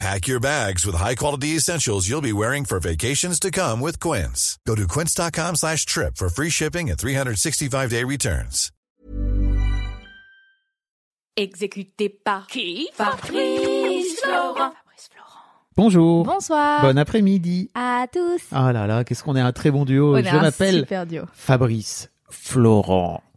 Pack your bags with high-quality essentials you'll be wearing for vacations to come with Quince. Go to quince.com slash trip for free shipping and 365-day returns. Exécuté par qui? Fabrice Florent. Bonjour. Bonsoir. Bon après-midi. à tous. Ah là là, qu'est-ce qu'on est un très bon duo. On est Je un m'appelle super duo. Fabrice Florent.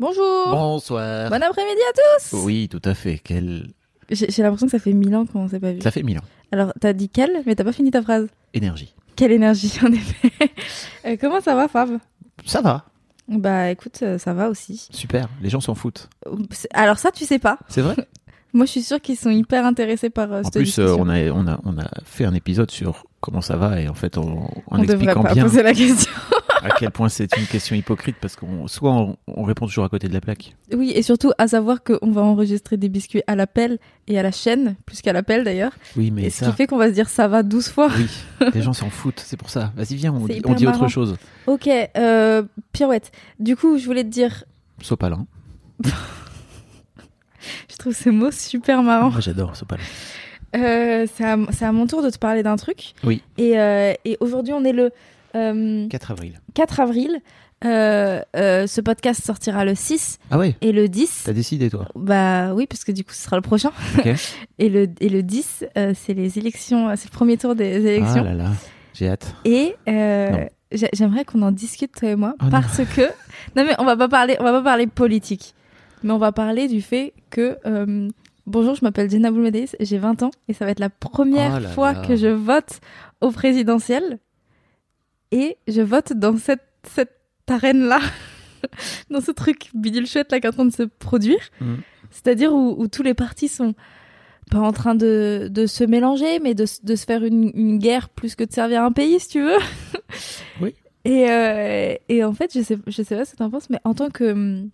Bonjour. Bonsoir. Bon après-midi à tous. Oui, tout à fait. Quelle... J'ai l'impression que ça fait mille ans qu'on s'est pas vu. Ça fait mille ans. Alors, t'as dit quelle, mais t'as pas fini ta phrase. Énergie. Quelle énergie, en effet. Euh, comment ça va, Fab Ça va. Bah, écoute, euh, ça va aussi. Super. Les gens s'en foutent. Alors ça, tu sais pas. C'est vrai? Moi, je suis sûre qu'ils sont hyper intéressés par euh, en cette plus, euh, on, a, on, a, on a fait un épisode sur comment ça va et en fait, en, en On devrait expliquant pas bien poser la question. À quel point c'est une question hypocrite parce qu'on soit on, on répond toujours à côté de la plaque. Oui, et surtout à savoir qu'on va enregistrer des biscuits à l'appel et à la chaîne, plus qu'à l'appel d'ailleurs. Oui, mais Et ce ça. qui fait qu'on va se dire ça va 12 fois. Oui, les gens s'en foutent, c'est pour ça. Vas-y, viens, on, dit- hyper on dit autre chose. Ok, euh, pirouette. Du coup, je voulais te dire, Sopalin. je trouve ce mot super marrant. Moi, j'adore Sopalin. Euh, c'est à, mon tour de te parler d'un truc. Oui. Et, euh, et aujourd'hui, on est le euh, 4 avril. 4 avril. Euh, euh, ce podcast sortira le 6 Ah ouais, et le 10. t'as décidé toi. Bah oui, parce que du coup, ce sera le prochain. Et le, et le 10, euh, c'est les élections, c'est le premier tour des élections. Ah là là, j'ai hâte. Et j'aimerais qu'on en discute toi et moi Oh non. parce que non mais on va pas parler on va pas parler politique mais on va parler du fait que bonjour je m'appelle Jenna Boulmedes j'ai 20 ans et ça va être la première Oh là fois là. que je vote au présidentiel et je vote dans cette cette arène là dans ce truc bidule chouette là qui est en train de se produire Mm. c'est-à-dire où, où tous les partis sont pas en train de, de se mélanger, mais de, de se faire une, une guerre plus que de servir un pays, si tu veux. Oui. Et, euh, et en fait, je sais, je sais pas ce que t'en penses, mais en tant que,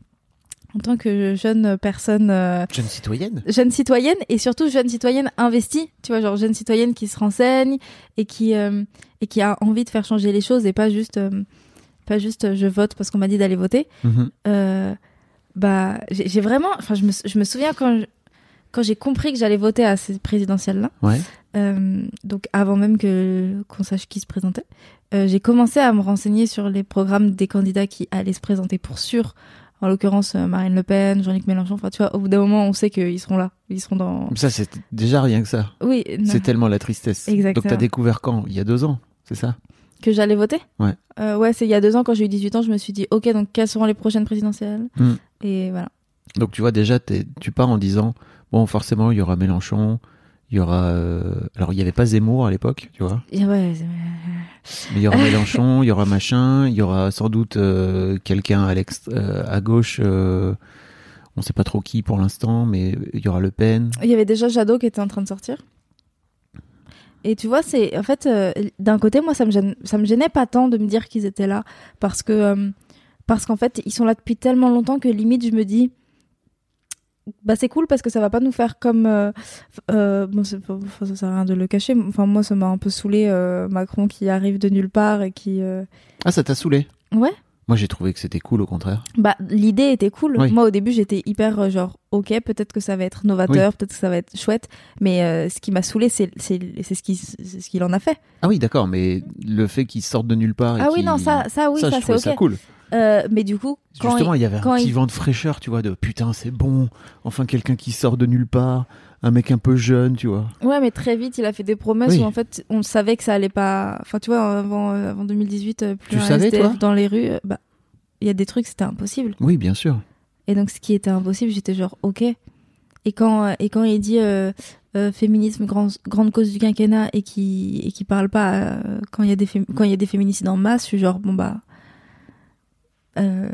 en tant que jeune personne, euh, Jeune citoyenne jeune citoyenne, et surtout jeune citoyenne investie, tu vois, genre jeune citoyenne qui se renseigne et qui, euh, et qui a envie de faire changer les choses et pas juste, euh, pas juste euh, je vote parce qu'on m'a dit d'aller voter Mhm. euh, bah j'ai vraiment enfin je me, je me souviens quand je- quand j'ai compris que j'allais voter à ces présidentielles là Ouais. donc avant même que qu'on sache qui se présentait j'ai commencé à me renseigner sur les programmes des candidats qui allaient se présenter pour sûr en l'occurrence euh, Marine Le Pen Jean-Luc Mélenchon enfin tu vois au bout d'un moment on sait qu'ils seront là ils seront dans Ça, c'est déjà rien que ça. oui C'est tellement la tristesse. Exactement. Donc, t'as découvert quand? Il y a deux ans, c'est ça? Que j'allais voter? Ouais. Euh, ouais c'est il y a deux ans quand j'ai eu 18 ans je me suis dit ok donc quelles seront les prochaines présidentielles? Mm. et voilà Donc, tu vois, déjà, tu pars en disant bon, forcément, il y aura Mélenchon, il y aura. euh, Alors, il n'y avait pas Zemmour à l'époque, tu vois. Ouais il y aura Mélenchon, il y aura machin, il y aura sans doute euh, quelqu'un à, euh, à gauche. on sait pas trop qui pour l'instant, mais il y aura Le Pen. Il y avait déjà Jadot qui était en train de sortir. Et tu vois, c'est en fait d'un côté moi ça me gêne, ça me gênait pas tant de me dire qu'ils étaient là parce que parce qu'en fait ils sont là depuis tellement longtemps que limite je me dis bah c'est cool parce que ça va pas nous faire comme euh, euh, bon c'est ça sert à rien de le cacher enfin moi ça m'a un peu saoulé euh, Macron qui arrive de nulle part et qui euh, Ah, ça t'a saoulé? Ouais Moi, j'ai trouvé que c'était cool, au contraire. Bah, l'idée était cool. Oui. Moi, au début, j'étais hyper euh, genre, ok, peut-être que ça va être novateur, peut-être que ça va être chouette. Mais ce qui m'a saoulé, c'est c'est c'est ce qui c'est ce qu'il en a fait. Ah oui, d'accord, mais le fait qu'ils sortent de nulle part. et Ah oui, non, ça, ça, oui, ça, ça, je c'est ok. ça cool. Euh, mais du coup, quand Justement, il y avait un petit il- vent de fraîcheur, tu vois, de putain, c'est bon. Enfin, quelqu'un qui sort de nulle part. Un mec un peu jeune, tu vois. Ouais, mais très vite, il a fait des promesses Oui. où en fait, on savait que ça allait pas. Enfin, tu vois, avant, euh, avant 2018, euh, plus Tu un savais, SDF toi dans les rues, euh, bah, il y a des trucs, c'était impossible. Oui, bien sûr. Et donc, ce qui était impossible, j'étais genre, ok. Et quand, et quand il dit féminisme, grand- grande cause du quinquennat, et qui, et qui parle pas quand il y a des quand il y a des féminicides en masse, je suis genre, bon bah. Euh,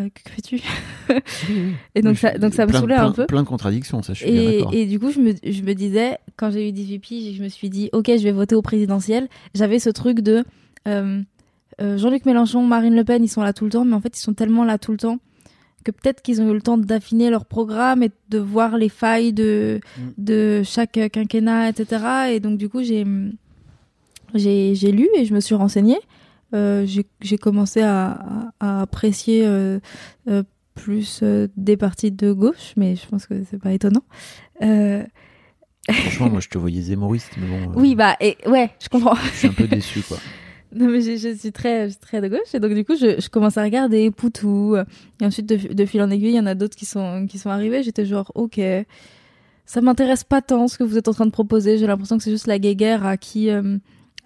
euh, que fais-tu? Et donc, Oui, ça, donc ça me plein- saoulait plein- un peu. Plein de contradictions, ça, je suis Et, et du coup, je me, je me disais, quand j'ai eu 18 piges, je me suis dit, ok, je vais voter au présidentiel. J'avais ce truc de euh, Jean-Luc Mélenchon, Marine Le Pen, ils sont là tout le temps, mais en fait, ils sont tellement là tout le temps que peut-être qu'ils ont eu le temps d'affiner leur programme et de voir les failles de, Mm. de chaque quinquennat, etc. Et donc, du coup, j'ai j'ai j'ai lu et je me suis renseignée. Euh, j'ai commencé à, à- à apprécier euh, euh, plus des partis de gauche, mais je pense que c'est pas étonnant. Franchement, moi, je te voyais zémoriste, mais bon. oui, bah, et, ouais, je comprends. Je suis un peu déçu, quoi. Non, mais je, je suis très, je suis très de gauche, et donc du coup, je, je commence à regarder Poutou, et ensuite, de, de fil en aiguille, il y en a d'autres qui sont, qui sont arrivés. J'étais genre, ok, ça m'intéresse pas tant ce que vous êtes en train de proposer. J'ai l'impression que c'est juste la guéguerre à qui, euh,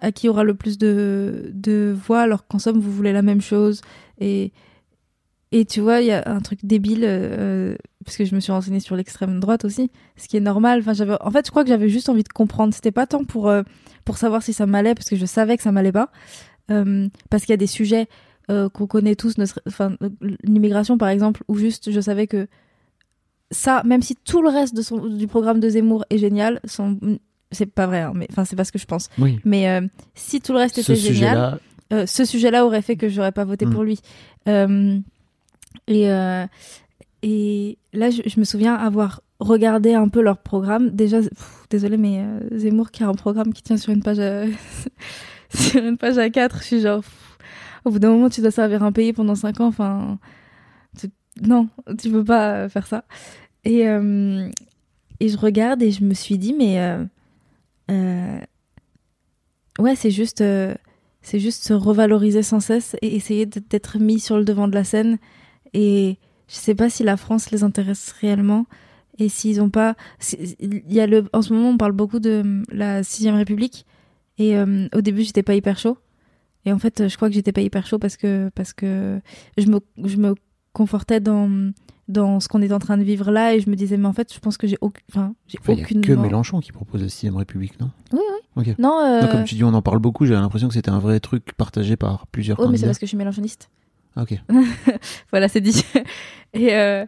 à qui aura le plus de, de voix, alors qu'en somme, vous voulez la même chose. Et, et tu vois, il y a un truc débile, euh, parce que je me suis renseignée sur l'extrême droite aussi, ce qui est normal. Enfin, j'avais, en fait, je crois que j'avais juste envie de comprendre. C'était pas tant pour, euh, pour savoir si ça m'allait, parce que je savais que ça m'allait pas. Euh, parce qu'il y a des sujets euh, qu'on connaît tous, enfin, euh, l'immigration par exemple, où juste je savais que ça, même si tout le reste de son, du programme de Zemmour est génial, son, c'est pas vrai, hein, mais enfin c'est pas ce que je pense. Oui. Mais euh, si tout le reste Ce était génial, euh, ce sujet-là aurait fait que j'aurais pas voté Mm. pour lui. Euh, et, et là, je, je me souviens avoir regardé un peu leur programme. Déjà, pff, désolé, mais Zemmour qui a un programme qui tient sur une page à, sur une page à 4, je suis genre, pff, au bout d'un moment, tu dois servir un pays pendant 5 ans. Enfin, tu- non, tu peux pas faire ça. Et, et je regarde et je me suis dit, mais ouais, c'est juste. euh, c'est juste se revaloriser sans cesse et essayer d'être mis sur le devant de la scène. Et je sais pas si la France les intéresse réellement et s'ils ont pas. y a le, en ce moment, on parle beaucoup de hum, la sixième République et euh, au début, j'étais pas hyper chaud. Et en fait, je crois que j'étais pas hyper chaud parce que parce que je me je me confortais dans dans ce qu'on est en train de vivre là et je me disais mais en fait je pense que j'ai aucun enfin j'ai enfin, il y a aucune que Mélenchon qui propose la 6 République, non? Oui, oui. Non, euh, Non, comme tu dis, on en parle beaucoup. J'ai l'impression que c'était un vrai truc partagé par plusieurs oh, mais c'est parce que je suis mélanchoniste Ah, ok. voilà, c'est dit. et, euh,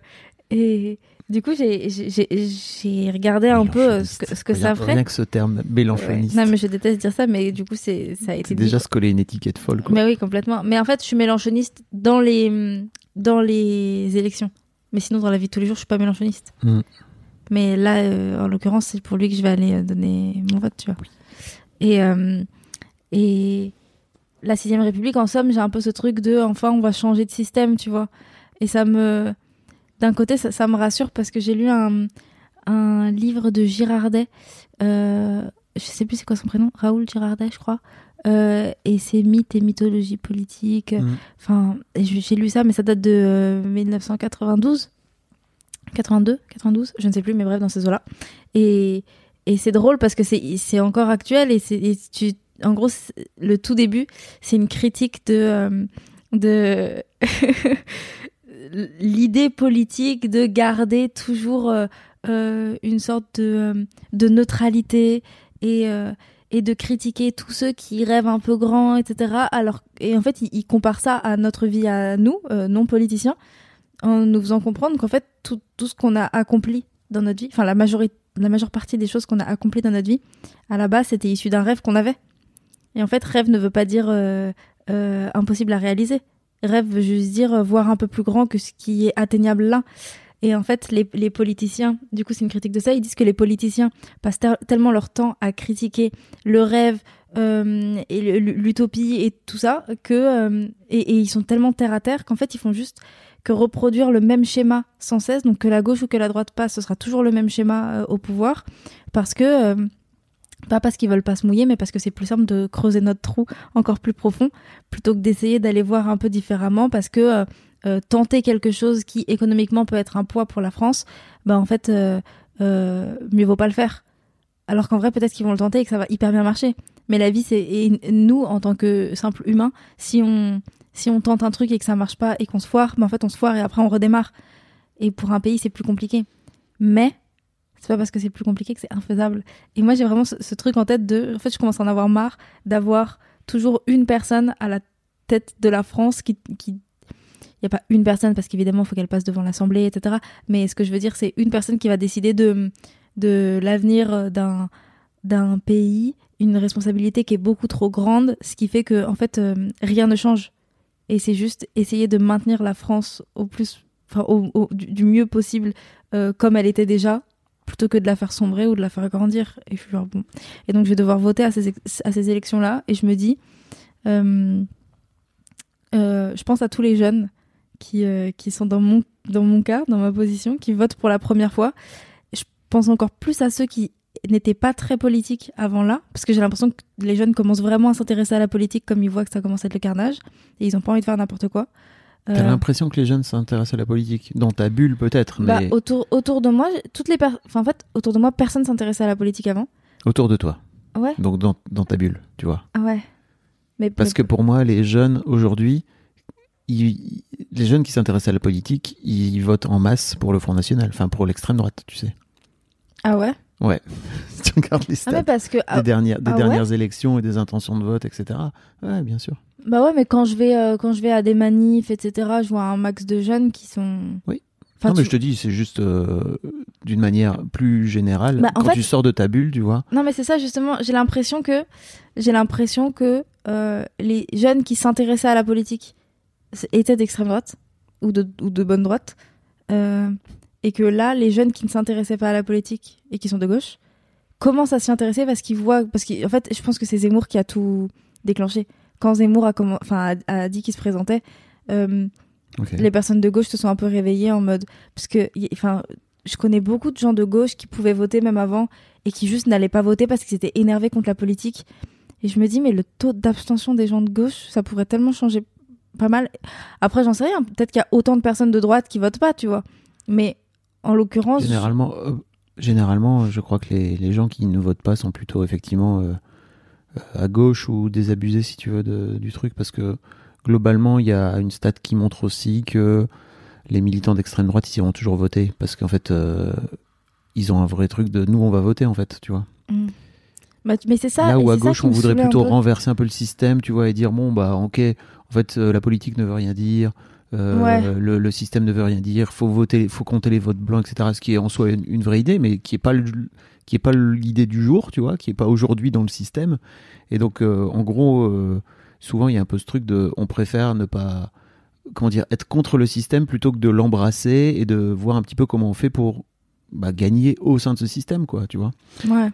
et du coup, j'ai- j'ai j'ai- j'ai regardé un peu euh, ce que, ce que Rien- ça ferait. Rien que ce terme, mélanchoniste. Ouais. Non, mais je déteste dire ça, mais du coup, c'est ça a été C'est dit. déjà se coller une étiquette folle, quoi. Mais oui, complètement. Mais en fait, je suis mélanchoniste dans les, dans les élections. Mais sinon, dans la vie de tous les jours, je suis pas mélanchoniste. Mm. Mais là, euh, en l'occurrence, c'est pour lui que je vais aller euh, donner mon vote, tu vois. Et, euh, et la sixième République, en somme, j'ai un peu ce truc de, enfin, on va changer de système, tu vois. Et ça me, d'un côté, ça, ça me rassure parce que j'ai lu un, un livre de Girardet. Euh, je sais plus c'est quoi son prénom, Raoul Girardet, je crois. Euh, et c'est mythes et mythologie politique. Mm. Enfin, j'ai lu ça, mais ça date de euh, 1992. 82, 92, je ne sais plus, mais bref, dans ces eaux-là. Et, et c'est drôle parce que c'est encore actuel et, c'est et tu, en gros, le tout début, c'est une critique de, euh, de l'idée politique de garder toujours euh, une sorte de, de neutralité et, euh, et de critiquer tous ceux qui rêvent un peu grand, etc. Alors, et en fait, il, il compare ça à notre vie à nous, euh, non politiciens, en nous faisant comprendre qu'en fait, tout, ce qu'on a accompli dans notre vie, enfin la la majeure partie des choses qu'on a accomplies dans notre vie, à la base, c'était issu d'un rêve qu'on avait. Et en fait, rêve ne veut pas dire euh, impossible à réaliser. Rêve veut juste dire voir un peu plus grand que ce qui est atteignable là. Et en fait, les, politiciens, du coup, c'est une critique de ça, ils disent que les politiciens passent tellement leur temps à critiquer le rêve euh, et l'utopie et tout ça que euh, et, ils sont tellement terre à terre qu'en fait ils font juste que reproduire le même schéma sans cesse. Donc que la gauche ou que la droite passe ce sera toujours le même schéma euh, au pouvoir parce que pas parce qu'ils veulent pas se mouiller mais parce que c'est plus simple de creuser notre trou encore plus profond plutôt que d'essayer d'aller voir un peu différemment parce que euh, tenter quelque chose qui économiquement peut être un poids pour la France bah en fait euh, euh, mieux vaut pas le faire. Alors qu'en vrai peut-être qu'ils vont le tenter et que ça va hyper bien marcher. Mais la vie c'est et nous en tant que simple humain si on si on tente un truc et que ça marche pas et qu'on se foire bah en fait on se foire et après on redémarre. Et pour un pays c'est plus compliqué. Mais c'est pas parce que c'est plus compliqué que c'est infaisable. Et moi j'ai vraiment ce, ce truc en tête de en fait je commence à en avoir marre d'avoir toujours une personne à la tête de la France qui qui n'y a pas une personne parce qu'évidemment il faut qu'elle passe devant l'Assemblée etc mais ce que je veux dire c'est une personne qui va décider de de l'avenir d'un d'un pays une responsabilité qui est beaucoup trop grande ce qui fait que en fait euh, rien ne change. Et c'est juste essayer de maintenir la France au plus enfin au, du, mieux possible euh, comme elle était déjà plutôt que de la faire sombrer ou de la faire grandir. Et je suis genre bon. Et donc je vais devoir voter à ces à ces élections là et je me dis euh, je pense à tous les jeunes qui, euh, qui sont dans mon, dans mon cas, dans ma position, qui votent pour la première fois. Je pense encore plus à ceux qui n'étaient pas très politiques avant là, parce que j'ai l'impression que les jeunes commencent vraiment à s'intéresser à la politique comme ils voient que ça commence à être le carnage, et ils ont pas envie de faire n'importe quoi. T'as Euh, l'impression que les jeunes s'intéressent à la politique Dans ta bulle, peut-être, bah, mais autour, autour de moi, toutes les enfin, en fait, autour de moi, personne s'intéressait à la politique avant. autour de toi. Ouais. Donc dans, dans ta bulle, tu vois. Ah ouais. Mais, Parce mais- que pour moi, les jeunes aujourd'hui, ils- les jeunes qui s'intéressent à la politique, ils votent en masse pour le Front National, enfin pour l'extrême droite, tu sais. Ah ouais? Si tu regardes les Ah mais parce que ah, des, dernières, des ah ouais? dernières élections et des intentions de vote, etc. Ouais, bien sûr. Bah ouais, mais quand je vais euh, quand je vais à des manifs, etc., je vois un max de jeunes qui sont. Oui. Enfin, non, mais je te dis, c'est juste euh, d'une manière plus générale. Bah, quand fait- tu sors de ta bulle, tu vois. Non, mais c'est ça justement. J'ai l'impression que j'ai l'impression que euh, les jeunes qui s'intéressaient à la politique étaient d'extrême droite ou de ou de bonne droite, euh, et que là, les jeunes qui ne s'intéressaient pas à la politique et qui sont de gauche commencent à s'y intéresser parce qu'ils voient. Parce qu'en fait, je pense que c'est Zemmour qui a tout déclenché. Quand Zemmour a, enfin, a, a dit qu'il se présentait. euh, les personnes de gauche se sont un peu réveillées en mode parce que y- enfin je connais beaucoup de gens de gauche qui pouvaient voter même avant et qui juste n'allaient pas voter parce qu'ils étaient énervés contre la politique et je me dis mais le taux d'abstention des gens de gauche ça pourrait tellement changer pas mal. Après j'en sais rien. Peut-être qu'il y a autant de personnes de droite qui votent pas tu vois. Mais en l'occurrence Généralement, euh, généralement, je crois que les, les gens qui ne votent pas sont plutôt effectivement euh, euh, à gauche ou désabusés, si tu veux, de- du truc, parce que globalement, il y a une stat qui montre aussi que les militants d'extrême droite, ils iront toujours voter, parce qu'en fait, euh, ils ont un vrai truc de nous, on va voter, en fait, tu vois. Mm. Bah, mais c'est ça Là où à gauche, on voudrait un plutôt renverser un peu le système, tu vois, et dire bon, bah, ok, en fait, euh, la politique ne veut rien dire. euh, Ouais. le, le système ne veut rien dire, faut voter, faut compter les votes blancs, etc. Ce qui est en soi une, une vraie idée, mais qui est pas le- qui est pas l'idée du jour, tu vois, qui est pas aujourd'hui dans le système. Et donc, euh, en gros, souvent il y a un peu ce truc de, on préfère ne pas, comment dire, être contre le système plutôt que de l'embrasser et de voir un petit peu comment on fait pour bah, gagner au sein de ce système, quoi, tu vois. ouais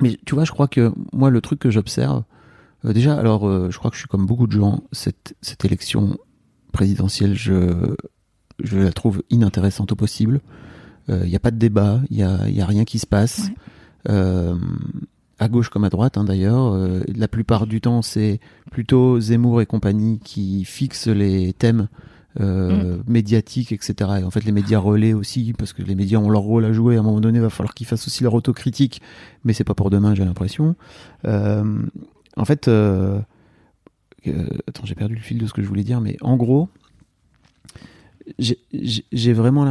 Mais tu vois, je crois que moi, le truc que j'observe, euh, déjà, alors, euh, je crois que je suis comme beaucoup de gens, cette, cette élection présidentielle, je, je la trouve inintéressante au possible. Il n'y a pas de débat, il n'y a, y a rien qui se passe. Ouais. Euh, à gauche comme à droite, hein, d'ailleurs. Euh, la plupart du temps, c'est plutôt Zemmour et compagnie qui fixent les thèmes euh, médiatiques, etc. Et en fait, les médias relaient aussi, parce que les médias ont leur rôle à jouer. À un moment donné, il va falloir qu'ils fassent aussi leur autocritique, mais c'est pas pour demain, j'ai l'impression. Euh, en fait, euh, euh, attends, j'ai perdu le fil de ce que je voulais dire, mais en gros, j'ai vraiment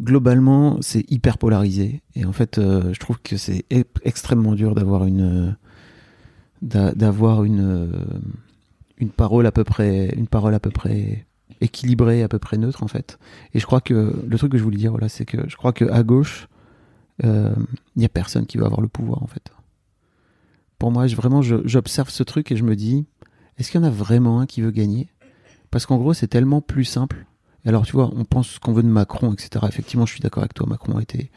globalement c'est hyper polarisé. Et en fait euh, je trouve que c'est extrêmement dur d'avoir une d'a- d'avoir une euh, une parole à peu près une parole à peu près équilibrée à peu près neutre en fait. Et je crois que le truc que je voulais dire voilà c'est que je crois que à gauche euh, il y a personne qui va avoir le pouvoir en fait. Pour moi vraiment j'observe ce truc et je me dis est-ce qu'il y en a vraiment un qui veut gagner? Parce qu'en gros, c'est tellement plus simple. Alors, tu vois, on pense ce qu'on veut de Macron, etc. Effectivement, je suis d'accord avec toi. Macron a été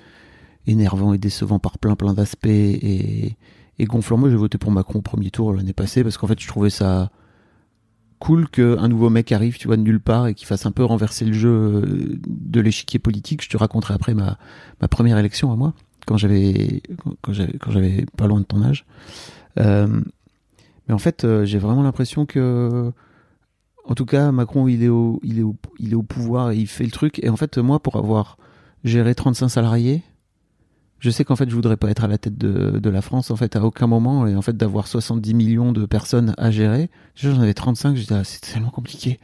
énervant et décevant par plein, plein d'aspects et, gonflant. Moi, j'ai voté pour Macron au premier tour l'année passée parce qu'en fait, je trouvais ça cool qu'un nouveau mec arrive, tu vois, de nulle part et qui fasse un peu renverser le jeu euh, de l'échiquier politique. Je te raconterai après ma, première élection à moi, quand j'avais, quand j'avais, quand j'avais pas loin de ton âge. Euh, mais en fait, euh, j'ai vraiment l'impression que, en tout cas, Macron, il est, au, il, est au, il est au pouvoir et il fait le truc. Et en fait, moi, pour avoir géré 35 salariés, je sais qu'en fait, je voudrais pas être à la tête de, de la France, en fait, à aucun moment. Et en fait, d'avoir 70 millions de personnes à gérer, j'en avais 35, j'étais, ah, c'est tellement compliqué.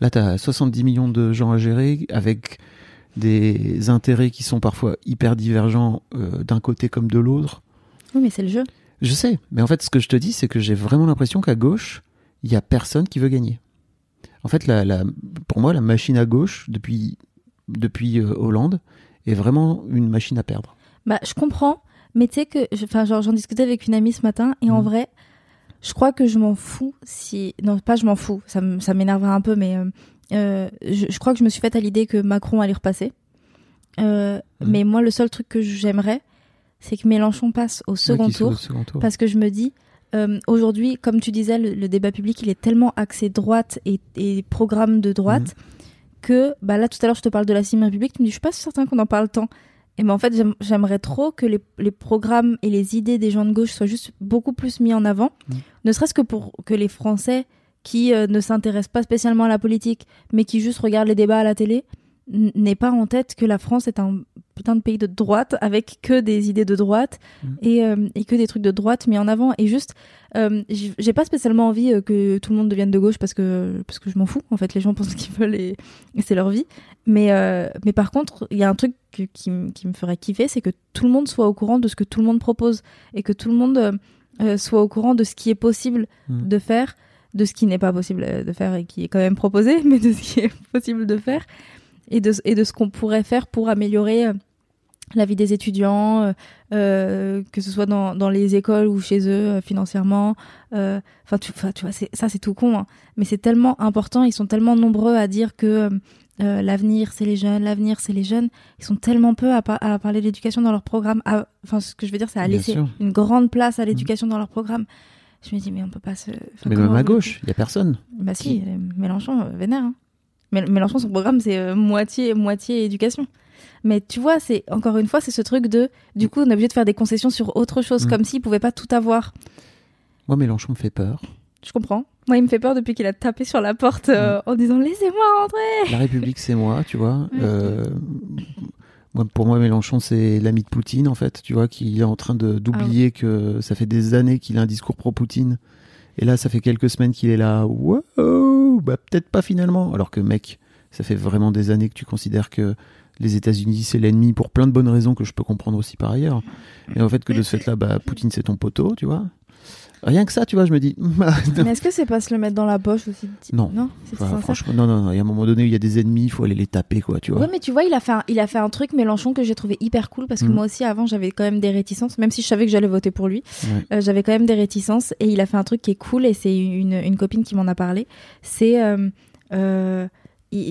Là, tu as 70 millions de gens à gérer avec des intérêts qui sont parfois hyper divergents euh, d'un côté comme de l'autre. Oui, mais c'est le jeu. Je sais, mais en fait, ce que je te dis, c'est que j'ai vraiment l'impression qu'à gauche, il y a personne qui veut gagner. En fait, la, la- pour moi, la machine à gauche, depuis, depuis euh, Hollande, est vraiment une machine à perdre. Bah, je comprends, mais tu sais que, je- enfin, genre, j'en discutais avec une amie ce matin, et en Mhm. vrai, je crois que je m'en fous si, non, pas je m'en fous, ça, m- ça m'énervera un peu, mais euh, euh, je, je crois que je me suis faite à l'idée que Macron allait repasser. Euh, Mhm. Mais moi, le seul truc que j'aimerais, c'est que Mélenchon passe au second Ouais, qui soit tour, au second tour. parce que je me dis, euh, aujourd'hui, comme tu disais, le, le débat public, il est tellement axé droite et, et programme de droite que, bah là, tout à l'heure, je te parle de la cinéma publique, tu me dis, je suis pas certain qu'on en parle tant. Et ben en fait, j'aime- j'aimerais trop que les, les programmes et les idées des gens de gauche soient juste beaucoup plus mis en avant, Mm. ne serait-ce que pour que les Français qui euh, ne s'intéressent pas spécialement à la politique, mais qui juste regardent les débats à la télé, n'aient pas en tête que la France est un putain de pays de droite avec que des idées de droite Mm. et, euh, et que des trucs de droite mis en avant. Et juste, euh, j'ai pas spécialement envie euh, que tout le monde devienne de gauche parce que, parce que je m'en fous. En fait, les gens pensent ce qu'ils veulent et, et c'est leur vie. Mais, euh, mais par contre, il y a un truc que- qui, qui me ferait kiffer, c'est que tout le monde soit au courant de ce que tout le monde propose et que tout le monde soit au courant de ce qui est possible Mm. de faire, de ce qui n'est pas possible de faire et qui est quand même proposé, mais de ce qui est possible de faire et de, et de ce qu'on pourrait faire pour améliorer euh, la vie des étudiants, euh, euh, que ce soit dans, dans les écoles ou chez eux financièrement. Enfin, tu, vois, ça c'est tout con, hein. mais c'est tellement important. Ils sont tellement nombreux à dire que euh, l'avenir c'est les jeunes, l'avenir c'est les jeunes. Ils sont tellement peu à, par- à parler de l'éducation dans leur programme. Enfin, ce que je veux dire, c'est à Bien laisser sûr. Une grande place à l'éducation dans leur programme. Je me dis, mais on peut pas se. enfin, Mais même à gauche, il y a personne. Bah si, Mélenchon, vénère. Hein. Mél- Mélenchon, son programme, c'est euh, moitié, moitié éducation. Mais tu vois, c'est encore une fois, c'est ce truc de, du coup, on est obligé de faire des concessions sur autre chose, Mm. comme s'il pouvait pas tout avoir. Moi, Mélenchon me fait peur. Je comprends. Moi, il me fait peur depuis qu'il a tapé sur la porte euh, en disant laissez-moi rentrer. La République, c'est moi, tu vois. Mm. Euh, moi, pour moi, Mélenchon, c'est l'ami de Poutine, en fait, tu vois, qui est en train de d'oublier que ça fait des années qu'il a un discours pro-Poutine. Et là, ça fait quelques semaines qu'il est là. Wow, bah peut-être pas finalement. Alors que, mec, ça fait vraiment des années que tu considères que les États-Unis, c'est l'ennemi pour plein de bonnes raisons que je peux comprendre aussi par ailleurs. Et en fait, que de ce fait-là, bah, Poutine, c'est ton poteau, tu vois. Rien que ça, tu vois, je me dis. Mais est-ce que c'est pas se le mettre dans la poche aussi Non. Non, c'est Enfin, sincère. franchement, non, non, non. Il y a un moment donné, il y a des ennemis, il faut aller les taper, quoi, tu vois. Ouais, mais tu vois, il a fait un, il a fait un truc Mélenchon que j'ai trouvé hyper cool parce que Mm. moi aussi avant j'avais quand même des réticences, même si je savais que j'allais voter pour lui, Ouais. euh, j'avais quand même des réticences et il a fait un truc qui est cool et c'est une, une copine qui m'en a parlé. C'est euh, euh,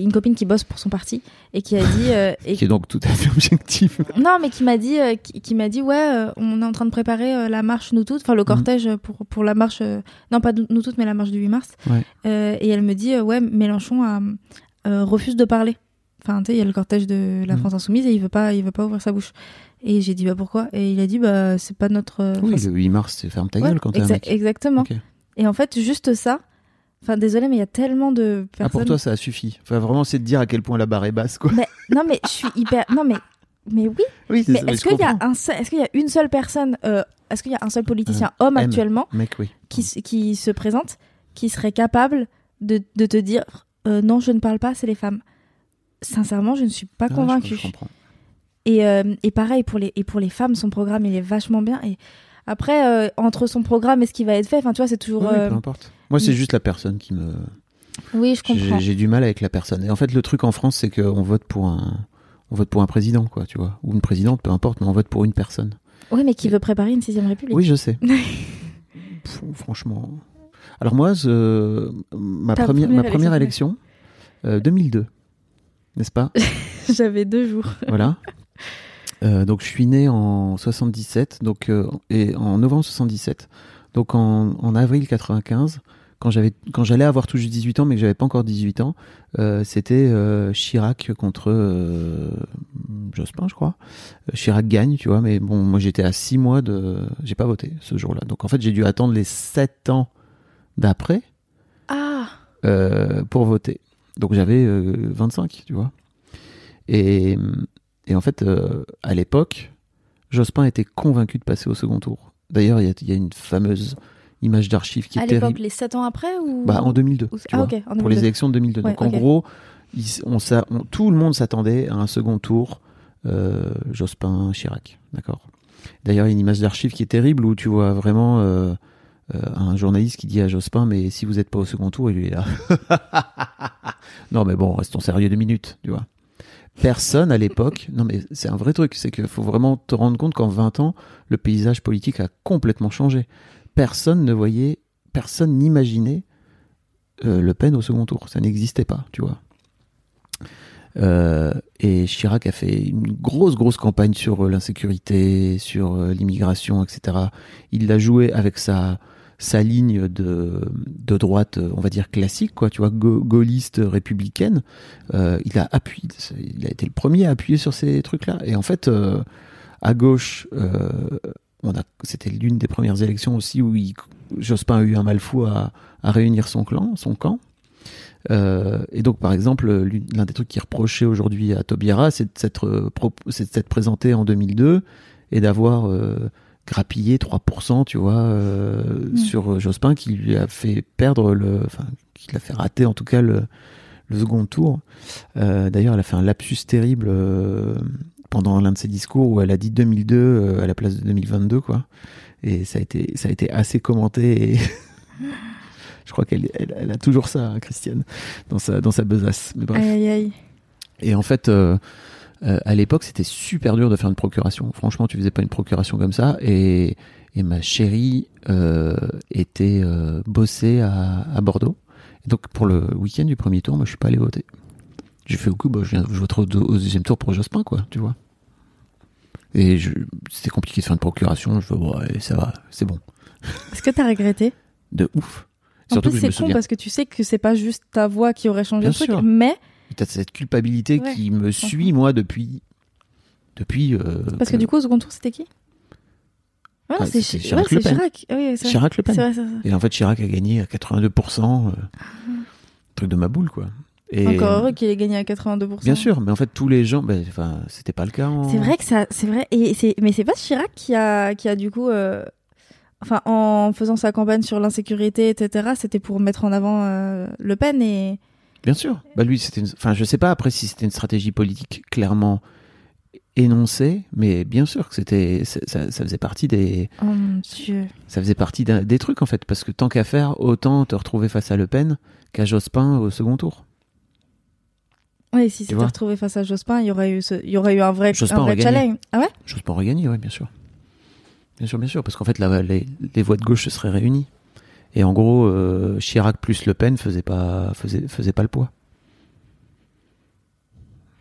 une copine qui bosse pour son parti et qui a dit euh, et Qui est donc tout à fait objectif. non mais qui m'a dit euh, qui, qui m'a dit ouais euh, on est en train de préparer euh, la marche nous toutes enfin le cortège pour pour la marche non pas nous toutes mais la marche du 8 mars Ouais. Et elle me dit ouais Mélenchon a, refuse de parler Enfin, tu sais, il y a le cortège de la Mhm. France Insoumise et il veut pas, il veut pas ouvrir sa bouche. Et j'ai dit, bah pourquoi? Et il a dit, bah c'est pas notre. Oui, le 8 mars, c'est ferme ta Ouais, gueule quand t'es un exa- mec. Exactement. Et en fait, juste ça. Enfin, désolé, mais il y a tellement de personnes. Ah, pour toi, ça a suffi. Enfin, vraiment, c'est de dire à quel point la barre est basse, quoi. Mais non, mais je suis hyper. Non, mais mais oui. Oui, c'est Mais ça, est-ce qu'il y a comprends. un seul- est-ce qu'il y a une seule personne, euh, est-ce qu'il y a un seul politicien homme M. actuellement Mec, oui. qui, qui se présente, qui serait capable de, de te dire euh, non, je ne parle pas, c'est les femmes? Sincèrement, je ne suis pas Ah, je- convaincue. Je, comprends. Et, euh, et pareil pour les et pour les femmes, son programme il est vachement bien. Et après, euh, entre son programme et ce qui va être fait, enfin tu vois, c'est toujours. Euh, peu importe. Moi, c'est il- juste la personne qui me. Oui, je comprends. J'ai du mal avec la personne. Et en fait, le truc en France, c'est qu'on vote pour un, on vote pour un président, quoi, tu vois, ou une présidente, peu importe, mais on vote pour une personne. Oui, mais qui veut préparer une sixième république. Oui, je sais. Pff, franchement. Alors moi, je- ma première, première ma première élection, élection, euh, 2002, n'est-ce pas? J'avais deux jours. Voilà. Euh, donc je suis né en 77, donc euh, et en novembre 77. Donc en, en avril 95, quand j'avais quand j'allais avoir tout juste 18 ans, mais que j'avais pas encore 18 ans, euh, c'était Chirac contre Jospin, je crois. Chirac gagne, tu vois, mais bon, moi j'étais à 6 mois de, j'ai pas voté ce jour-là. Donc en fait j'ai dû attendre les 7 ans d'après Ah, pour voter. Donc j'avais euh, 25, tu vois. Et, et en fait, euh, à l'époque, Jospin était convaincu de passer au second tour. D'ailleurs, il y, a- il y a une fameuse image d'archive qui est à l'époque, terrible. les sept ans après ou Bah, en 2002, ou- tu Ah vois, ok, en pour les 2002. élections de 2002. Ouais, Donc en gros, il- on, s'a- on- tout le monde s'attendait à un second tour euh, Jospin-Chirac. D'accord D'ailleurs, il y a une image d'archive qui est terrible où tu vois vraiment euh, euh, un journaliste qui dit à Jospin Mais si vous n'êtes pas au second tour, il lui est là. non, mais bon, restons sérieux deux minutes, tu vois. Personne à l'époque, non mais c'est un vrai truc, c'est qu'il faut vraiment te rendre compte qu'en 20 ans, le paysage politique a complètement changé. Personne ne voyait, personne n'imaginait euh, Le Pen au second tour. Ça n'existait pas, tu vois. Euh, et Chirac a fait une grosse, grosse campagne sur euh, l'insécurité, sur l'immigration, etc. Il l'a joué avec sa, sa ligne de, de droite, on va dire classique, quoi, tu vois, ga- gaulliste, républicaine. Euh, il a appuyé, il a été le premier à appuyer sur ces trucs-là. Et en fait, euh, à gauche, euh, on a, c'était l'une des premières élections aussi où Jospin a eu un mal fou à, à réunir son clan, son camp. Et donc, par exemple, l'un des trucs qui reproché aujourd'hui à Taubira, c'est de s'être présenté en 2002 et d'avoir grappillé 3%, tu vois, euh, Mm. sur euh, Jospin, qui lui a fait perdre le, enfin, qui l'a fait rater en tout cas le, le second tour. Euh, D'ailleurs, elle a fait un lapsus terrible euh, pendant l'un de ses discours où elle a dit 2002 euh, à la place de 2022, quoi. Et ça a été, ça a été assez commenté. Et je crois qu'elle elle, elle a toujours ça, hein, Christiane, dans sa, dans sa besace. Mais bref. Aïe aïe aïe. Et en fait, euh, à l'époque, c'était super dur de faire une procuration. Franchement, tu faisais pas une procuration comme ça. Et, et ma chérie euh, était euh, bossée à, à Bordeaux. Et donc, pour le week-end du premier tour, moi, je suis pas allé voter. J'ai fait au coup, bah, je, viens, je voterai au, au deuxième tour pour Jospin, quoi, tu vois. Et c'était compliqué de faire une procuration. Je fais, ouais, ça va, c'est bon. Est-ce que t'as regretté? De ouf. En Surtout plus, c'est con souviens. parce que tu sais que c'est pas juste ta voix qui aurait changé Bien le truc, sûr. mais T'as cette culpabilité Ouais, qui me suit, moi, depuis. Depuis. euh, parce que du coup, au second tour, c'était qui? Ouais, Ah, c'est Chirac ouais, Le c'est Pen. Chirac. Ah oui. Chirac Le Pen. Vrai. Et en fait, Chirac a gagné à 82%. euh, truc de ma boule, quoi. Et, Encore heureux qu'il ait gagné à 82%. Bien sûr, mais en fait, tous les gens. ben, Enfin, c'était pas le cas en. C'est vrai que ça, c'est vrai. Et c'est, mais c'est pas Chirac qui a, qui a du coup, euh, enfin, en faisant sa campagne sur l'insécurité, etc. C'était pour mettre en avant euh, Le Pen et. Bien sûr. Bah, lui, c'était. une- Enfin, je sais pas après si c'était une stratégie politique clairement énoncée, mais bien sûr que c'était. Ça, faisait partie des. Oh mon dieu. Ça faisait partie des trucs, en fait. Parce que tant qu'à faire, autant te retrouver face à Le Pen qu'à Jospin au second tour. Oui, si c'était retrouvé face à Jospin, il y aurait eu, ce- il y aurait eu un vrai, Jospin un vrai challenge. Ah ouais? Jospin aurait gagné, oui, bien sûr. Bien sûr, bien sûr, parce qu'en fait, là, les, les voix de gauche se seraient réunies. Et en gros, euh, Chirac plus Le Pen faisait pas, faisait, faisait pas le poids.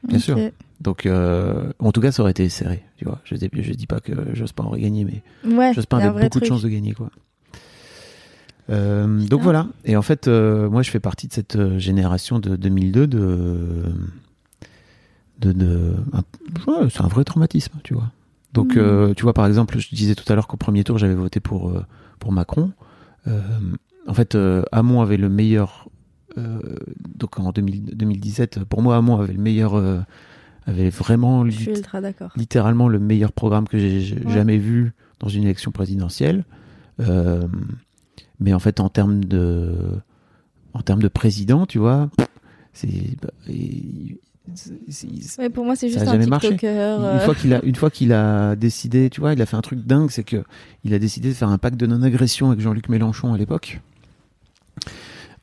Bien sûr. Donc, euh, en tout cas, ça aurait été serré. Tu vois, je dis, je dis pas que Jospin aurait gagné, mais Ouais. Jospin avait beaucoup de chances de gagner, quoi. Euh, donc voilà. Et en fait, euh, moi, je fais partie de cette génération de 2002 de de, de un- ouais, c'est un vrai traumatisme, tu vois. Donc, euh, tu vois, par exemple, je disais tout à l'heure qu'au premier tour, j'avais voté pour, pour Macron. Euh, en fait, euh, Hamon avait le meilleur. euh, donc en 2000 2017, pour moi, Hamon avait le meilleur. euh, avait vraiment lit- littéralement le meilleur programme que j'ai Ouais. jamais vu dans une élection présidentielle. Euh, mais en fait, en termes de, en termes de président, tu vois, c'est, bah, Ouais, pour moi, c'est juste un. TikToker. une euh, fois qu'il a, une fois qu'il a décidé, tu vois, il a fait un truc dingue, c'est que il a décidé de faire un pacte de non-agression avec Jean-Luc Mélenchon à l'époque.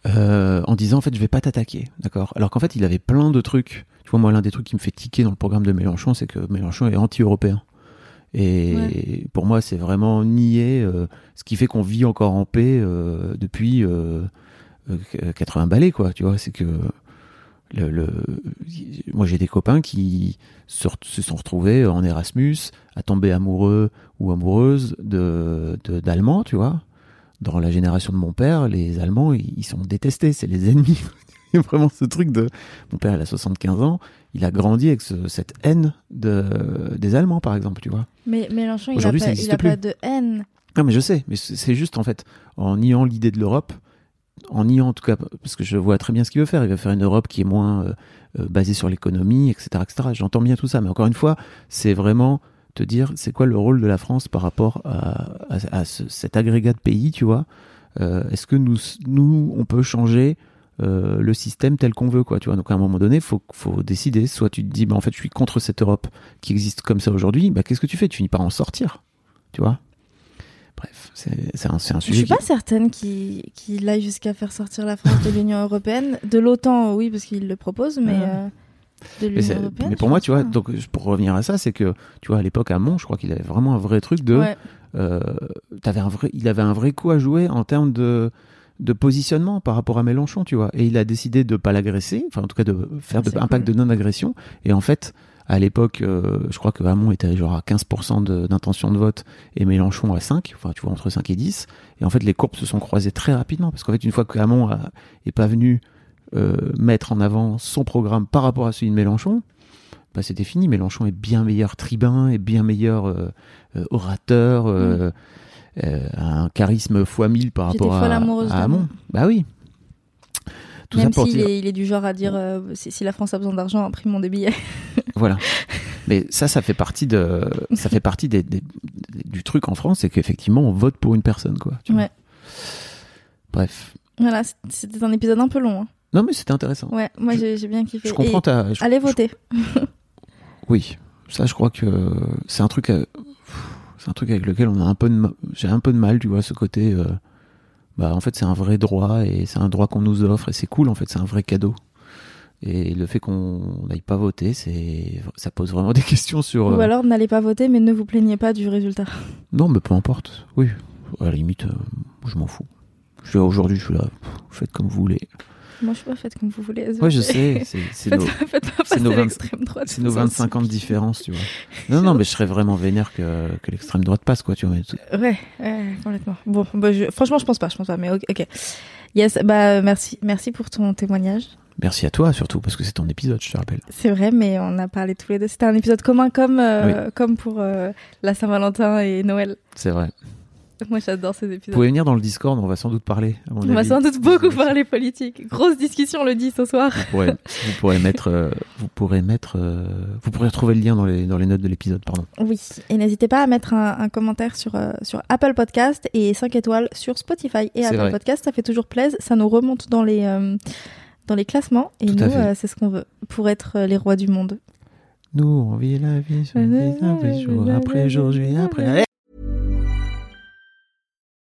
euh, en disant en fait je vais pas t'attaquer, d'accord? Alors qu'en fait il avait plein de trucs. Tu vois moi l'un des trucs qui me fait tiquer dans le programme de Mélenchon, c'est que Mélenchon est anti-européen. Et pour moi c'est vraiment nier euh, ce qui fait qu'on vit encore en paix euh, depuis euh, euh, 80 balais quoi. Tu vois c'est que le, le- moi j'ai des copains qui se, sont retrouvés en Erasmus à tomber amoureux ou amoureuses de d'Allemands, tu vois. Dans la génération de mon père, les Allemands, ils, ils sont détestés, c'est les ennemis. Il y a vraiment ce truc de... Mon père, il a 75 ans, il a grandi avec ce- cette haine de, des Allemands, par exemple, tu vois. Mais Mélenchon, il a, Aujourd'hui, pas, il a pas de haine. Non, mais je sais, mais c'est juste, en fait, en niant l'idée de l'Europe, en niant, en tout cas, parce que je vois très bien ce qu'il veut faire, il veut faire une Europe qui est moins euh, euh, basée sur l'économie, etc., etc. J'entends bien tout ça, mais encore une fois, c'est vraiment te dire, c'est quoi le rôle de la France par rapport à, à- à ce- cet agrégat de pays, tu vois? Euh, Est-ce que nous, nous, on peut changer le système tel qu'on veut, quoi, tu vois? Donc à un moment donné, faut, faut décider. Soit tu te dis, bah, en fait, je suis contre cette Europe qui existe comme ça aujourd'hui. Bah, qu'est-ce que tu fais? Tu finis par en sortir, tu vois? Bref, c'est un, un Je sujet. suis qui- pas certaine qu'il qu'il aille jusqu'à faire sortir la France de l'Union européenne. De l'OTAN, oui, parce qu'il le propose, mais Ouais. euh, de Mais, européenne. je pour moi, tu vois, donc pour revenir à ça, c'est que tu vois à l'époque à Mont, je crois qu'il avait vraiment un vrai truc de, Ouais. euh, t'avais un vrai, il avait un vrai coup à jouer en termes de de positionnement par rapport à Mélenchon, tu vois, et il a décidé de pas l'agresser, enfin en tout cas de faire de, C'est un pacte de non-agression, et en fait. À l'époque, euh, je crois que Hamon était genre à 15% de- d'intention de, vote et Mélenchon à 5, enfin tu vois entre 5 et 10. Et en fait, les courbes se sont croisées très rapidement parce qu'en fait, une fois que Hamon a- est pas venu euh, mettre en avant son programme par rapport à celui de Mélenchon, bah, c'était fini. Mélenchon est bien meilleur tribun, est bien meilleur euh, orateur, a un charisme fois 1000 par rapport à, à. Hamon. Bah oui. Tout Même ça pour s'il dire. est, il est du genre à dire euh, si, si la France a besoin d'argent, imprime mon des billets. Voilà. Mais ça, ça fait partie de, ça fait partie des, des- des- du truc en France, c'est qu'effectivement, on vote pour une personne, quoi. tu vois. Ouais. Bref. Voilà, c'était un épisode un peu long. hein. Non, mais c'était intéressant. Ouais, moi j'ai bien kiffé. Je comprends ta. je- Allez je- voter. Oui, ça, je crois que c'est un truc, à- c'est un truc avec lequel on a un peu de, j'ai un peu de mal, tu vois, ce côté. euh, bah, en fait, c'est un vrai droit et c'est un droit qu'on nous offre et c'est cool. En fait, c'est un vrai cadeau. Et le fait qu'on n'aille pas voter, c'est, ça pose vraiment des questions sur. Ou euh, alors n'allez pas voter, mais ne vous plaignez pas du résultat. Non, mais peu importe. Oui, à la limite, euh, je m'en fous. Je suis là, aujourd'hui, je suis là. pff, Faites comme vous voulez. Moi je suis pas faite comme vous voulez. Ouais, je sais. C'est, nos, pas- faites pas c'est nos passer 20 l'extrême droite. c'est nos ça, 25 ans de différence, tu vois. Non, non, mais je serais vraiment vénère que, que l'extrême droite passe, quoi. Tu vois. Ouais, ouais, complètement. Bon, bah, je- franchement, je pense pas, je pense pas, mais ok. ok. Yes, bah merci, merci pour ton témoignage. Merci à toi, surtout, parce que c'est ton épisode, je te rappelle. C'est vrai, mais on a parlé tous les deux. C'était un épisode commun, comme euh, comme pour euh, la Saint-Valentin et Noël. C'est vrai. Moi, j'adore ces Vous épisodes. pouvez venir dans le Discord, on va sans doute parler. À mon On va sans doute beaucoup parler politique. Grosse discussion le 10 ce soir. Vous pourrez, vous pourrez mettre, euh, vous pourrez mettre, euh, vous pourrez retrouver le lien dans les, dans les notes de l'épisode, pardon. Oui, et n'hésitez pas à mettre un, un commentaire sur, euh, sur Apple Podcast et 5 étoiles sur Spotify. Et Apple vrai. Podcast, ça fait toujours plaisir, ça nous remonte dans les, dans les classements. Et Tout nous, c'est ce qu'on veut pour être les rois du monde. Nous, on vit la vie, sur les vie, jour après jour, jour après.